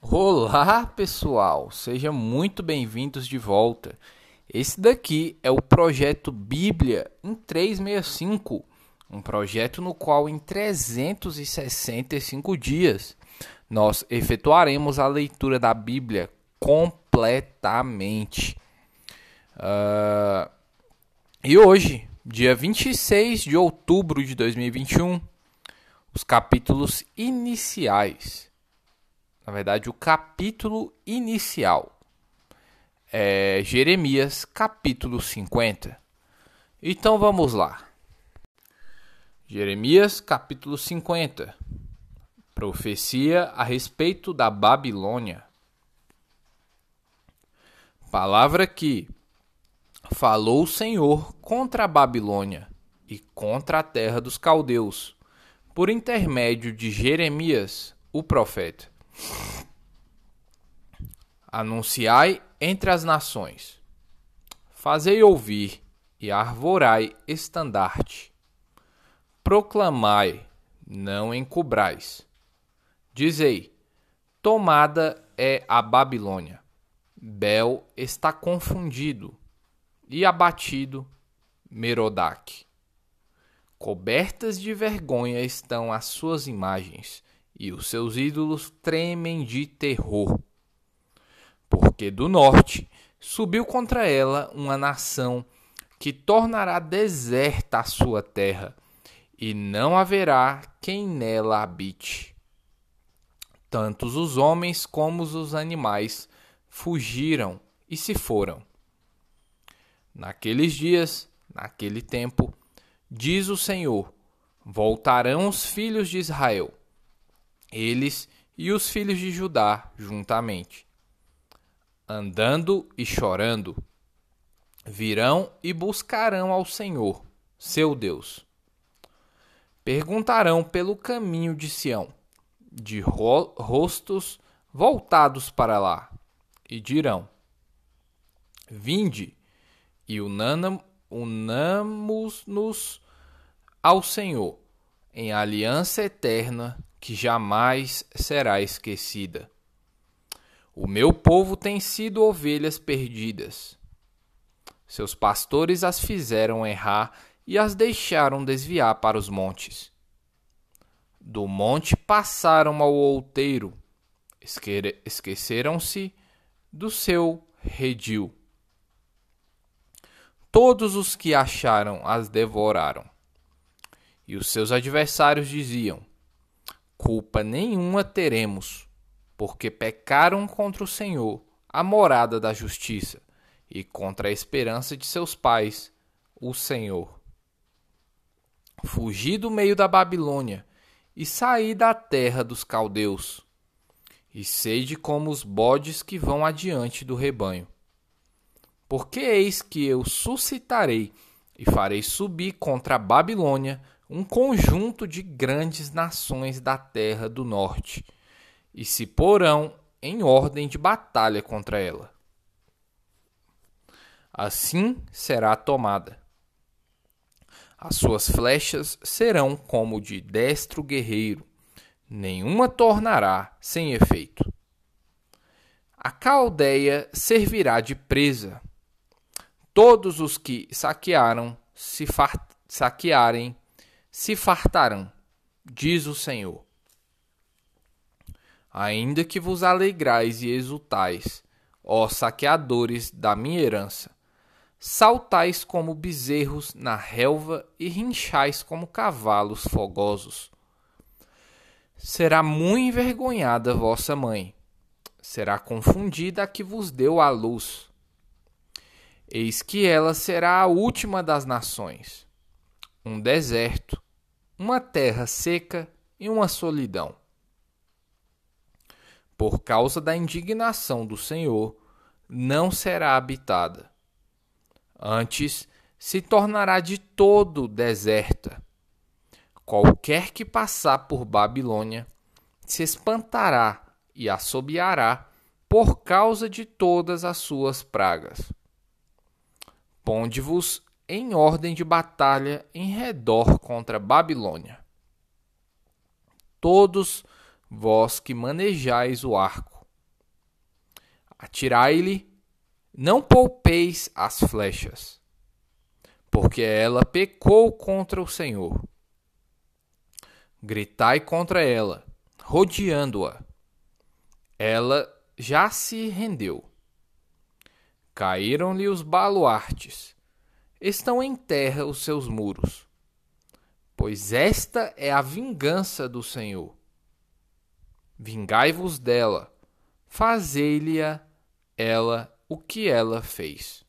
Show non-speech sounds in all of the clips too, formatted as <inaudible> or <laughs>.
Olá, pessoal! Sejam muito bem-vindos de volta. Esse daqui é o projeto Bíblia em 365, um projeto no qual em 365 dias nós efetuaremos a leitura da Bíblia completamente. Uh, e hoje, dia 26 de outubro de 2021, os capítulos iniciais na verdade, o capítulo inicial. É Jeremias, capítulo 50. Então vamos lá. Jeremias, capítulo 50. Profecia a respeito da Babilônia. Palavra que falou o Senhor contra a Babilônia e contra a terra dos caldeus, por intermédio de Jeremias, o profeta. Anunciai entre as nações, fazei ouvir e arvorai estandarte. Proclamai, não encubrais. Dizei: Tomada é a Babilônia. Bel está confundido e abatido Merodach. Cobertas de vergonha estão as suas imagens e os seus ídolos tremem de terror. Porque do norte subiu contra ela uma nação que tornará deserta a sua terra, e não haverá quem nela habite. Tantos os homens como os animais fugiram e se foram. Naqueles dias, naquele tempo, diz o Senhor: voltarão os filhos de Israel eles e os filhos de Judá juntamente. Andando e chorando, virão e buscarão ao Senhor, seu Deus. Perguntarão pelo caminho de Sião, de ro rostos voltados para lá, e dirão: Vinde e unamos-nos ao Senhor em aliança eterna que jamais será esquecida. O meu povo tem sido ovelhas perdidas. Seus pastores as fizeram errar e as deixaram desviar para os montes. Do monte passaram ao outeiro, esqueceram-se do seu redil. Todos os que acharam as devoraram. E os seus adversários diziam: culpa nenhuma teremos, porque pecaram contra o Senhor, a morada da justiça, e contra a esperança de seus pais, o Senhor. Fugi do meio da Babilônia e saí da terra dos caldeus, e sede como os bodes que vão adiante do rebanho. Porque eis que eu suscitarei e farei subir contra a Babilônia um conjunto de grandes nações da terra do norte, e se porão em ordem de batalha contra ela. Assim será tomada. As suas flechas serão como de destro guerreiro, nenhuma tornará sem efeito. A caldeia servirá de presa. Todos os que saquearam se saquearem se fartarão, diz o Senhor. Ainda que vos alegrais e exultais, ó saqueadores da minha herança, saltais como bezerros na relva e rinchais como cavalos fogosos. Será muito envergonhada vossa mãe, será confundida a que vos deu a luz. Eis que ela será a última das nações, um deserto, uma terra seca e uma solidão. Por causa da indignação do Senhor, não será habitada. Antes se tornará de todo deserta. Qualquer que passar por Babilônia se espantará e assobiará por causa de todas as suas pragas. Ponde-vos em ordem de batalha em redor contra Babilônia. Todos vós que manejais o arco, Atirai-lhe, não poupeis as flechas, porque ela pecou contra o Senhor. Gritai contra ela, rodeando-a. Ela já se rendeu. Caíram-lhe os baluartes, estão em terra os seus muros. Pois esta é a vingança do Senhor. Vingai-vos dela, fazei-lhe-a ela o que ela fez.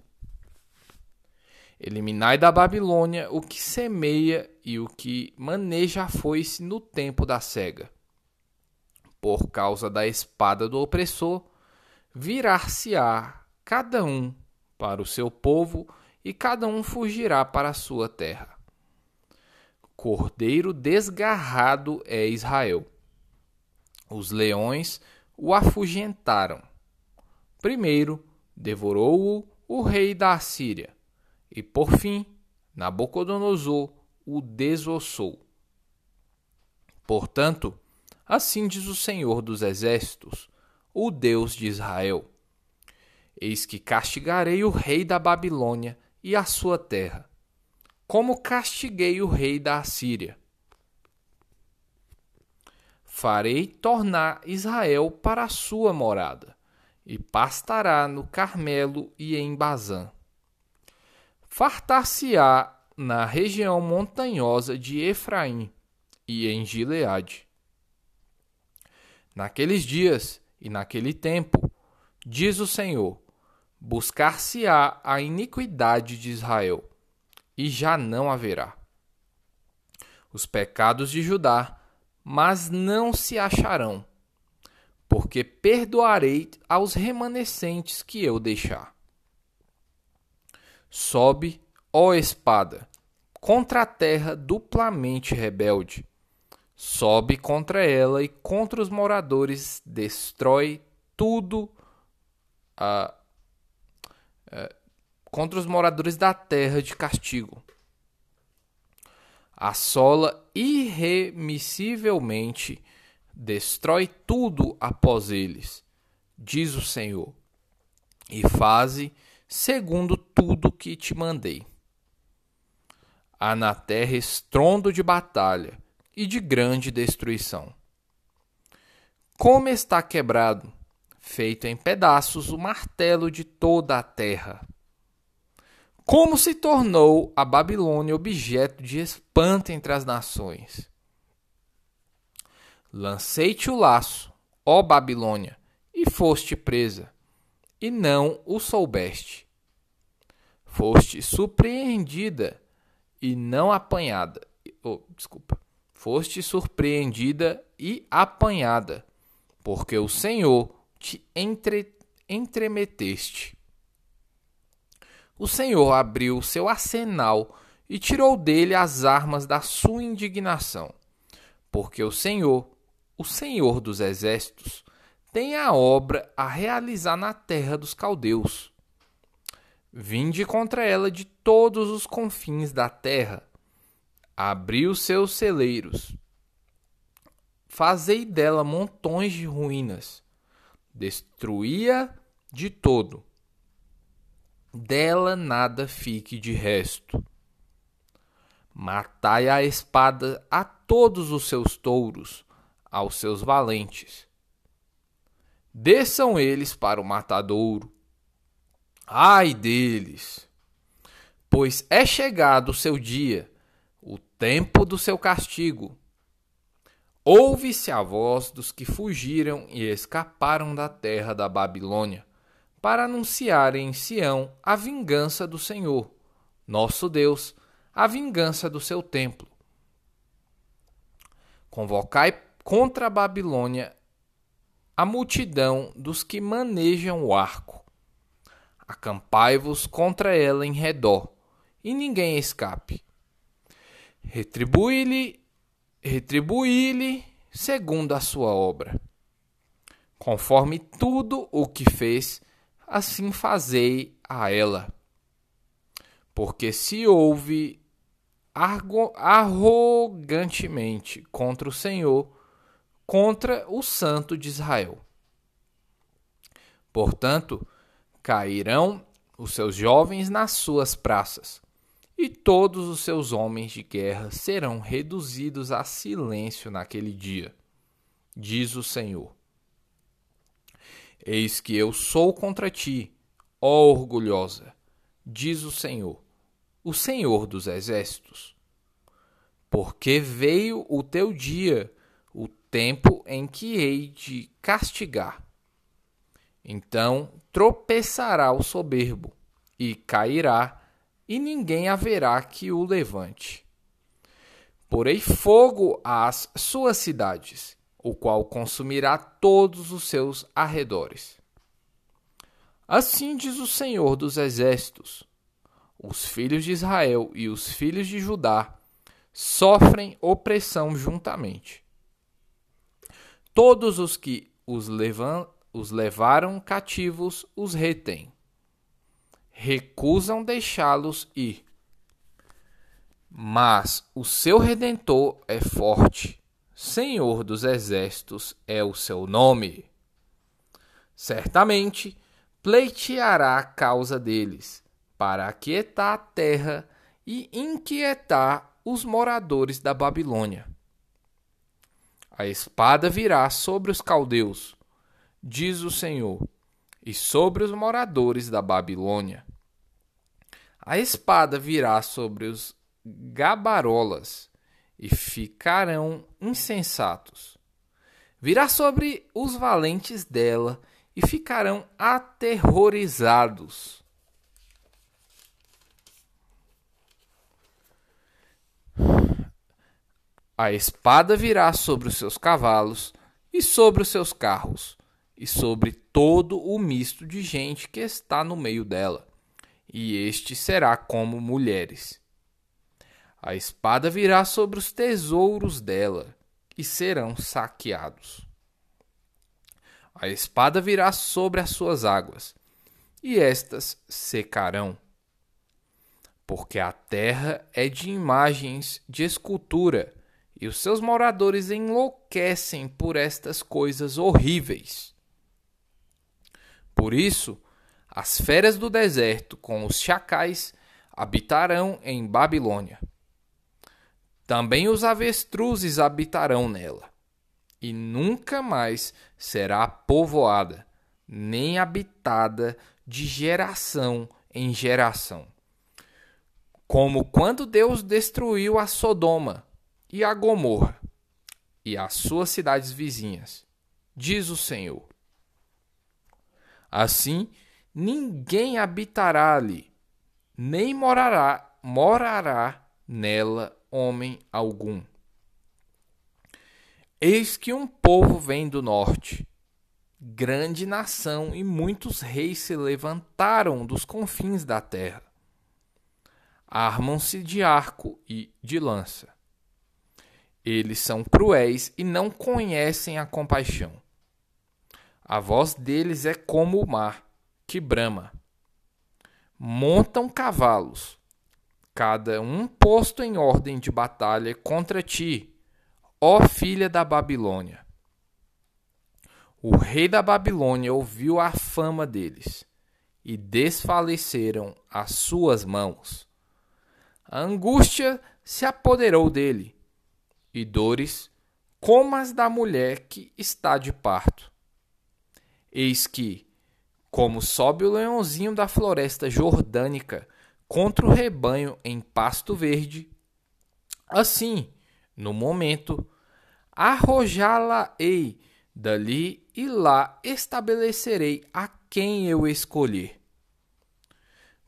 Eliminai da Babilônia o que semeia e o que maneja a foice no tempo da cega. Por causa da espada do opressor, virar-se-á cada um para o seu povo e cada um fugirá para a sua terra. Cordeiro desgarrado é Israel. Os leões o afugentaram. Primeiro devorou-o o rei da Assíria, e por fim Nabucodonosor o desossou. Portanto, assim diz o Senhor dos Exércitos, o Deus de Israel: Eis que castigarei o rei da Babilônia e a sua terra, como castiguei o rei da Assíria. Farei tornar Israel para a sua morada, e pastará no Carmelo e em Bazã. Fartar-se-á na região montanhosa de Efraim e em Gileade. Naqueles dias e naquele tempo, diz o Senhor, buscar-se-á a iniquidade de Israel, e já não haverá. Os pecados de Judá, mas não se acharão porque perdoarei aos remanescentes que eu deixar. Sobe, ó espada, contra a terra duplamente rebelde. Sobe contra ela e contra os moradores, destrói tudo. Uh, uh, contra os moradores da terra de castigo. Assola irremissivelmente destrói tudo após eles, diz o Senhor, e faze segundo tudo que te mandei. Há na terra estrondo de batalha e de grande destruição. Como está quebrado, feito em pedaços, o martelo de toda a terra. Como se tornou a Babilônia objeto de espanto entre as nações. Lancei-te o laço, ó Babilônia, e foste presa, e não o soubeste. Foste surpreendida e não apanhada. Oh, desculpa. Foste surpreendida e apanhada, porque o Senhor te entre, entremeteste. O Senhor abriu seu arsenal e tirou dele as armas da sua indignação, porque o Senhor o Senhor dos Exércitos tem a obra a realizar na terra dos caldeus. Vinde contra ela de todos os confins da terra, abriu seus celeiros, fazei dela montões de ruínas, destruía de todo, dela nada fique de resto. Matai a espada a todos os seus touros, aos seus valentes. Desçam eles para o matadouro. Ai deles! Pois é chegado o seu dia, o tempo do seu castigo. Ouve-se a voz dos que fugiram e escaparam da terra da Babilônia, para anunciarem em Sião a vingança do Senhor, nosso Deus, a vingança do seu templo. Convocai contra a Babilônia a multidão dos que manejam o arco. Acampai-vos contra ela em redor, e ninguém escape. Retribui-lhe, retribui-lhe segundo a sua obra. Conforme tudo o que fez, assim fazei a ela. Porque se houve arrogantemente contra o Senhor, contra o Santo de Israel. Portanto, cairão os seus jovens nas suas praças, e todos os seus homens de guerra serão reduzidos a silêncio naquele dia, diz o Senhor. Eis que eu sou contra ti, ó orgulhosa, diz o Senhor, o Senhor dos exércitos. Porque veio o teu dia, o tempo em que hei de castigar. Então tropeçará o soberbo e cairá, e ninguém haverá que o levante. Porei fogo às suas cidades o qual consumirá todos os seus arredores. Assim diz o Senhor dos Exércitos: os filhos de Israel e os filhos de Judá sofrem opressão juntamente. Todos os que os, levam, os levaram cativos os retêm. Recusam deixá-los ir. Mas o seu redentor é forte Senhor dos Exércitos é o seu nome. Certamente pleiteará a causa deles, para aquietar a terra e inquietar os moradores da Babilônia. A espada virá sobre os caldeus, diz o Senhor, e sobre os moradores da Babilônia. A espada virá sobre os gabarolas e ficarão insensatos. Virá sobre os valentes dela e ficarão aterrorizados. A espada virá sobre os seus cavalos e sobre os seus carros, e sobre todo o misto de gente que está no meio dela, e este será como mulheres. A espada virá sobre os tesouros dela e serão saqueados. A espada virá sobre as suas águas e estas secarão. Porque a terra é de imagens de escultura e os seus moradores enlouquecem por estas coisas horríveis. Por isso, as feras do deserto com os chacais habitarão em Babilônia também os avestruzes habitarão nela, e nunca mais será povoada, nem habitada de geração em geração. Como quando Deus destruiu a Sodoma e a Gomorra e as suas cidades vizinhas, diz o Senhor. Assim, ninguém habitará ali, nem morará, morará nela homem algum. Eis que um povo vem do norte, grande nação, e muitos reis se levantaram dos confins da terra. Armam-se de arco e de lança. Eles são cruéis e não conhecem a compaixão. A voz deles é como o mar, que brama. Montam cavalos cada um posto em ordem de batalha contra ti, ó filha da Babilônia. O rei da Babilônia ouviu a fama deles, e desfaleceram as suas mãos. A angústia se apoderou dele, e dores como as da mulher que está de parto. Eis que, como sobe o leãozinho da floresta jordânica, contra o rebanho em pasto verde. Assim, no momento, arrojá-la-ei dali e lá estabelecerei a quem eu escolher.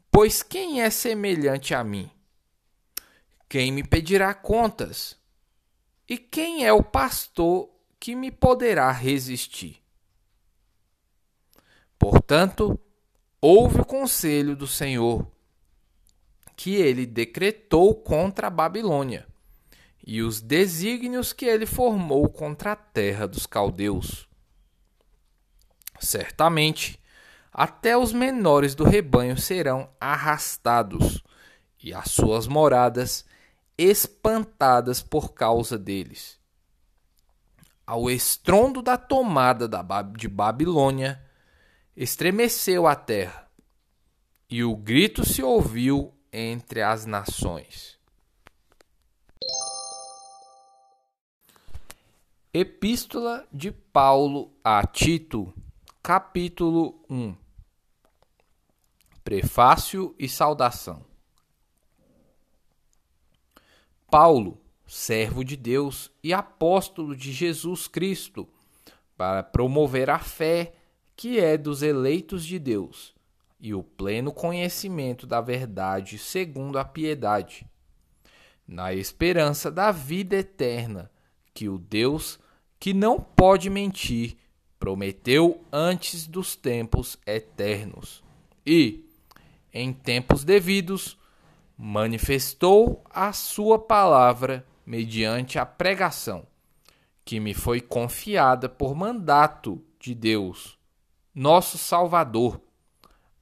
Pois quem é semelhante a mim? Quem me pedirá contas? E quem é o pastor que me poderá resistir? Portanto, ouve o conselho do Senhor que ele decretou contra a Babilônia e os desígnios que ele formou contra a terra dos caldeus. Certamente, até os menores do rebanho serão arrastados e as suas moradas espantadas por causa deles. Ao estrondo da tomada de Babilônia, estremeceu a terra, e o grito se ouviu entre as nações. Epístola de Paulo a Tito, capítulo 1 Prefácio e saudação. Paulo, servo de Deus e apóstolo de Jesus Cristo, para promover a fé que é dos eleitos de Deus e o pleno conhecimento da verdade segundo a piedade, na esperança da vida eterna que o Deus que não pode mentir prometeu antes dos tempos eternos e, em tempos devidos, manifestou a sua palavra mediante a pregação, que me foi confiada por mandato de Deus, nosso Salvador,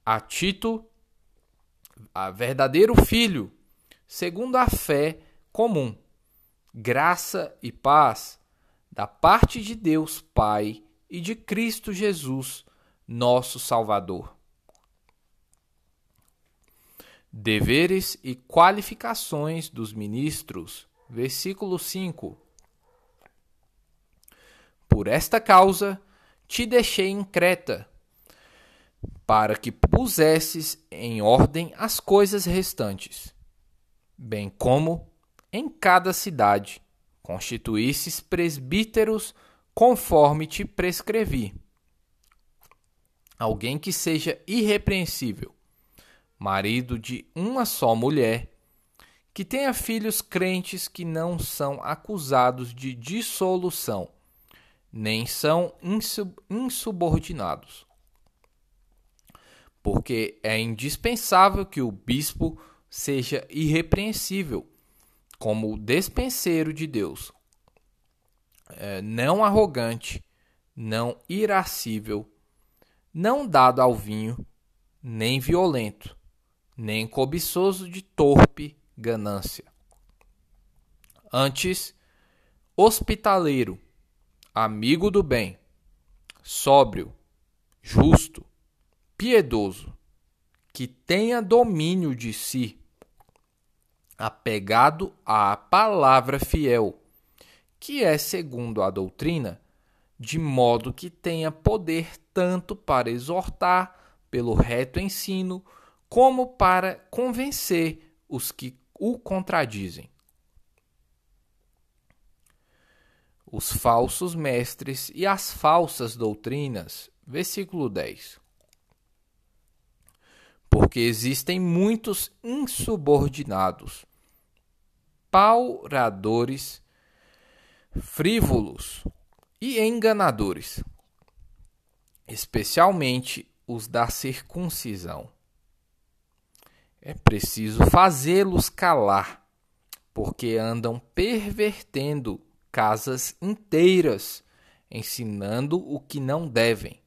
a Tito, a verdadeiro filho, segundo a fé comum. Graça e paz da parte de Deus Pai e de Cristo Jesus, nosso Salvador. Deveres e qualificações dos ministros. Versículo 5. Por esta causa te deixei em Creta, para que pusesses em ordem as coisas restantes, bem como em cada cidade constituísses presbíteros conforme te prescrevi. Alguém que seja irrepreensível, marido de uma só mulher, que tenha filhos crentes que não são acusados de dissolução, nem são insubordinados. Porque é indispensável que o bispo seja irrepreensível, como despenseiro de Deus, é, não arrogante, não irascível, não dado ao vinho, nem violento, nem cobiçoso de torpe ganância. Antes, hospitaleiro, amigo do bem, sóbrio, justo, piedoso, que tenha domínio de si, apegado à palavra fiel, que é segundo a doutrina, de modo que tenha poder tanto para exortar pelo reto ensino, como para convencer os que o contradizem. Os falsos mestres e as falsas doutrinas. Versículo 10. Porque existem muitos insubordinados, pauradores, frívolos e enganadores, especialmente os da circuncisão é preciso fazê-los calar, porque andam pervertendo casas inteiras, ensinando o que não devem,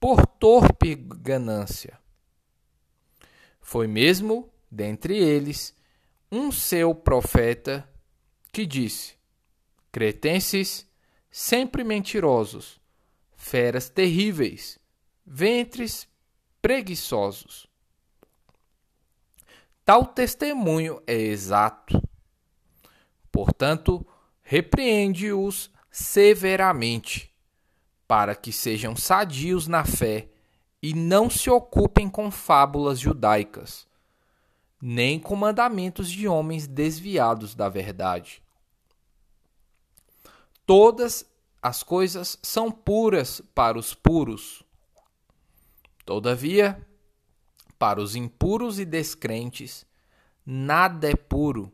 por torpe ganância. Foi mesmo, dentre eles, um seu profeta que disse: Cretenses, sempre mentirosos, feras terríveis, ventres preguiçosos. Tal testemunho é exato. Portanto, repreende-os severamente, para que sejam sadios na fé e não se ocupem com fábulas judaicas, nem com mandamentos de homens desviados da verdade. Todas as coisas são puras para os puros. Todavia, para os impuros e descrentes, nada é puro,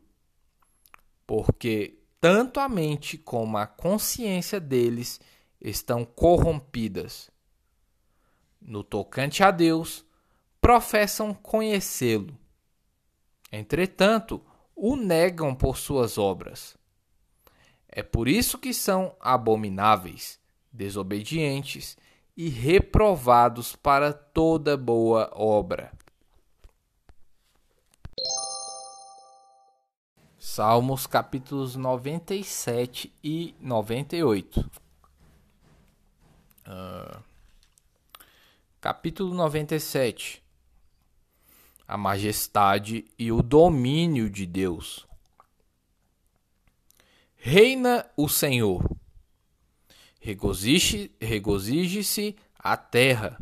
porque tanto a mente como a consciência deles estão corrompidas. No tocante a Deus, professam conhecê-lo. Entretanto, o negam por suas obras. É por isso que são abomináveis, desobedientes e reprovados para toda boa obra. Salmos capítulos 97 e 98. Uh, capítulo 97. A majestade e o domínio de Deus. Reina o Senhor. Regozije-se a terra,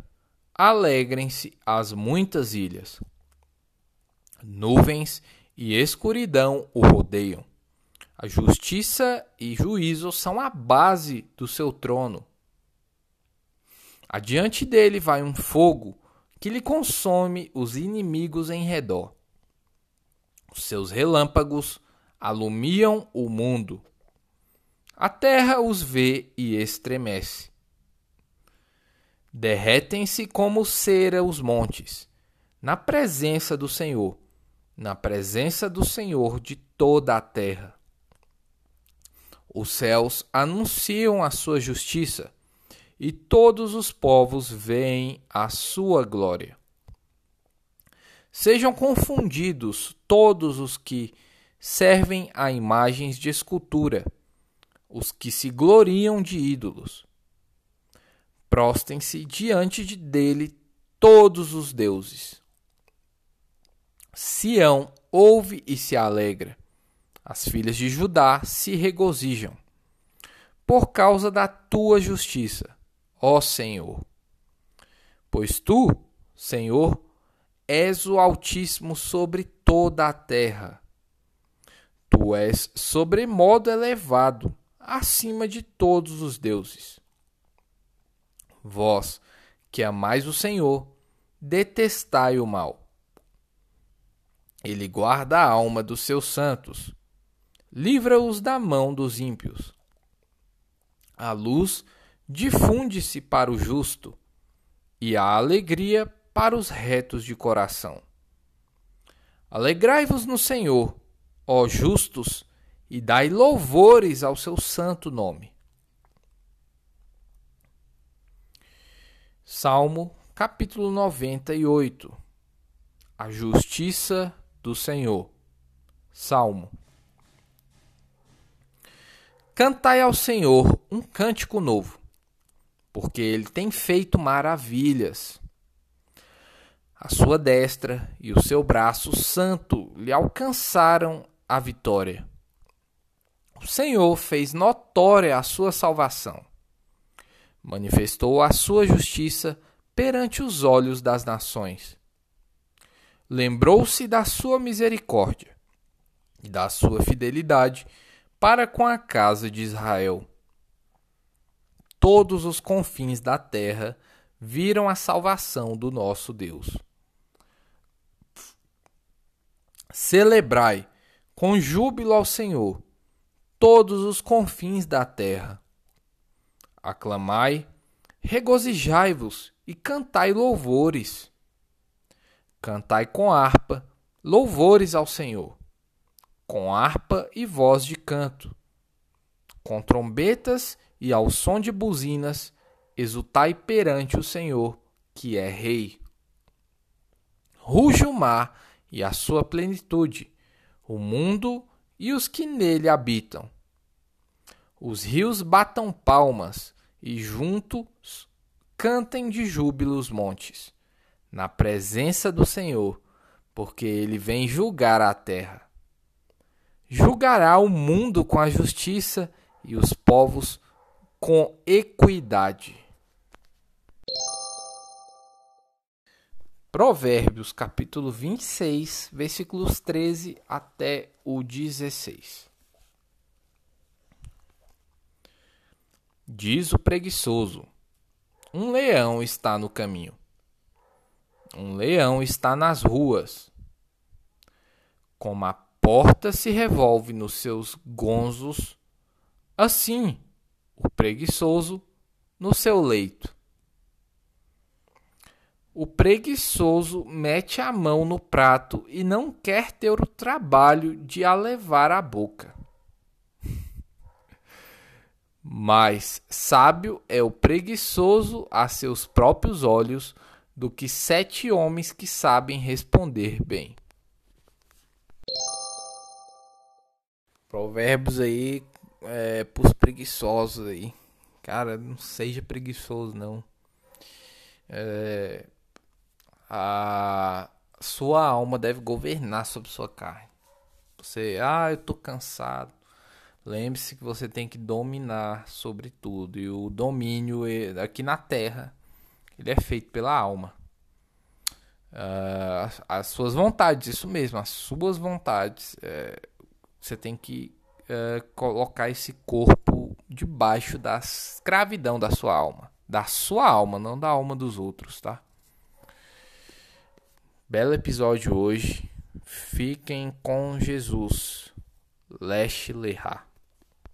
alegrem-se as muitas ilhas. Nuvens e escuridão o rodeiam. A justiça e juízo são a base do seu trono. Adiante dele vai um fogo que lhe consome os inimigos em redor. Os seus relâmpagos alumiam o mundo. A terra os vê e estremece. Derretem-se como cera os montes, na presença do Senhor, na presença do Senhor de toda a terra. Os céus anunciam a sua justiça, e todos os povos veem a sua glória. Sejam confundidos todos os que servem a imagens de escultura, os que se gloriam de ídolos prostem-se diante de dele todos os deuses. Sião ouve e se alegra. As filhas de Judá se regozijam. Por causa da tua justiça, ó Senhor. Pois tu, Senhor, és o Altíssimo sobre toda a terra. Tu és sobremodo elevado, acima de todos os deuses. Vós, que amais o Senhor, detestai o mal. Ele guarda a alma dos seus santos, livra-os da mão dos ímpios. A luz difunde-se para o justo, e a alegria para os retos de coração. Alegrai-vos no Senhor, ó justos, e dai louvores ao seu santo nome. Salmo capítulo 98 A justiça do Senhor. Salmo Cantai ao Senhor um cântico novo, porque ele tem feito maravilhas. A sua destra e o seu braço santo lhe alcançaram a vitória. O Senhor fez notória a sua salvação manifestou a sua justiça perante os olhos das nações. Lembrou-se da sua misericórdia e da sua fidelidade para com a casa de Israel. Todos os confins da terra viram a salvação do nosso Deus. Celebrai com júbilo ao Senhor todos os confins da terra aclamai, regozijai-vos e cantai louvores. Cantai com harpa, louvores ao Senhor, com harpa e voz de canto, com trombetas e ao som de buzinas, exultai perante o Senhor, que é Rei. Ruge o mar e a sua plenitude, o mundo e os que nele habitam. Os rios batam palmas, e juntos cantem de júbilo os montes, na presença do Senhor, porque ele vem julgar a terra. Julgará o mundo com a justiça e os povos com equidade. Provérbios capítulo 26, versículos 13 até o 16. Diz o preguiçoso: Um leão está no caminho. Um leão está nas ruas. Como a porta se revolve nos seus gonzos, assim o preguiçoso no seu leito. O preguiçoso mete a mão no prato e não quer ter o trabalho de a levar à boca. <laughs> Mais sábio é o preguiçoso a seus próprios olhos do que sete homens que sabem responder bem. Provérbios aí é, pros preguiçosos aí. Cara, não seja preguiçoso não. É, a sua alma deve governar sobre sua carne. Você, ah, eu tô cansado. Lembre-se que você tem que dominar sobre tudo. E o domínio aqui na terra, ele é feito pela alma. Uh, as suas vontades, isso mesmo, as suas vontades. É, você tem que uh, colocar esse corpo debaixo da escravidão da sua alma. Da sua alma, não da alma dos outros, tá? Belo episódio hoje. Fiquem com Jesus. Leste Lerra.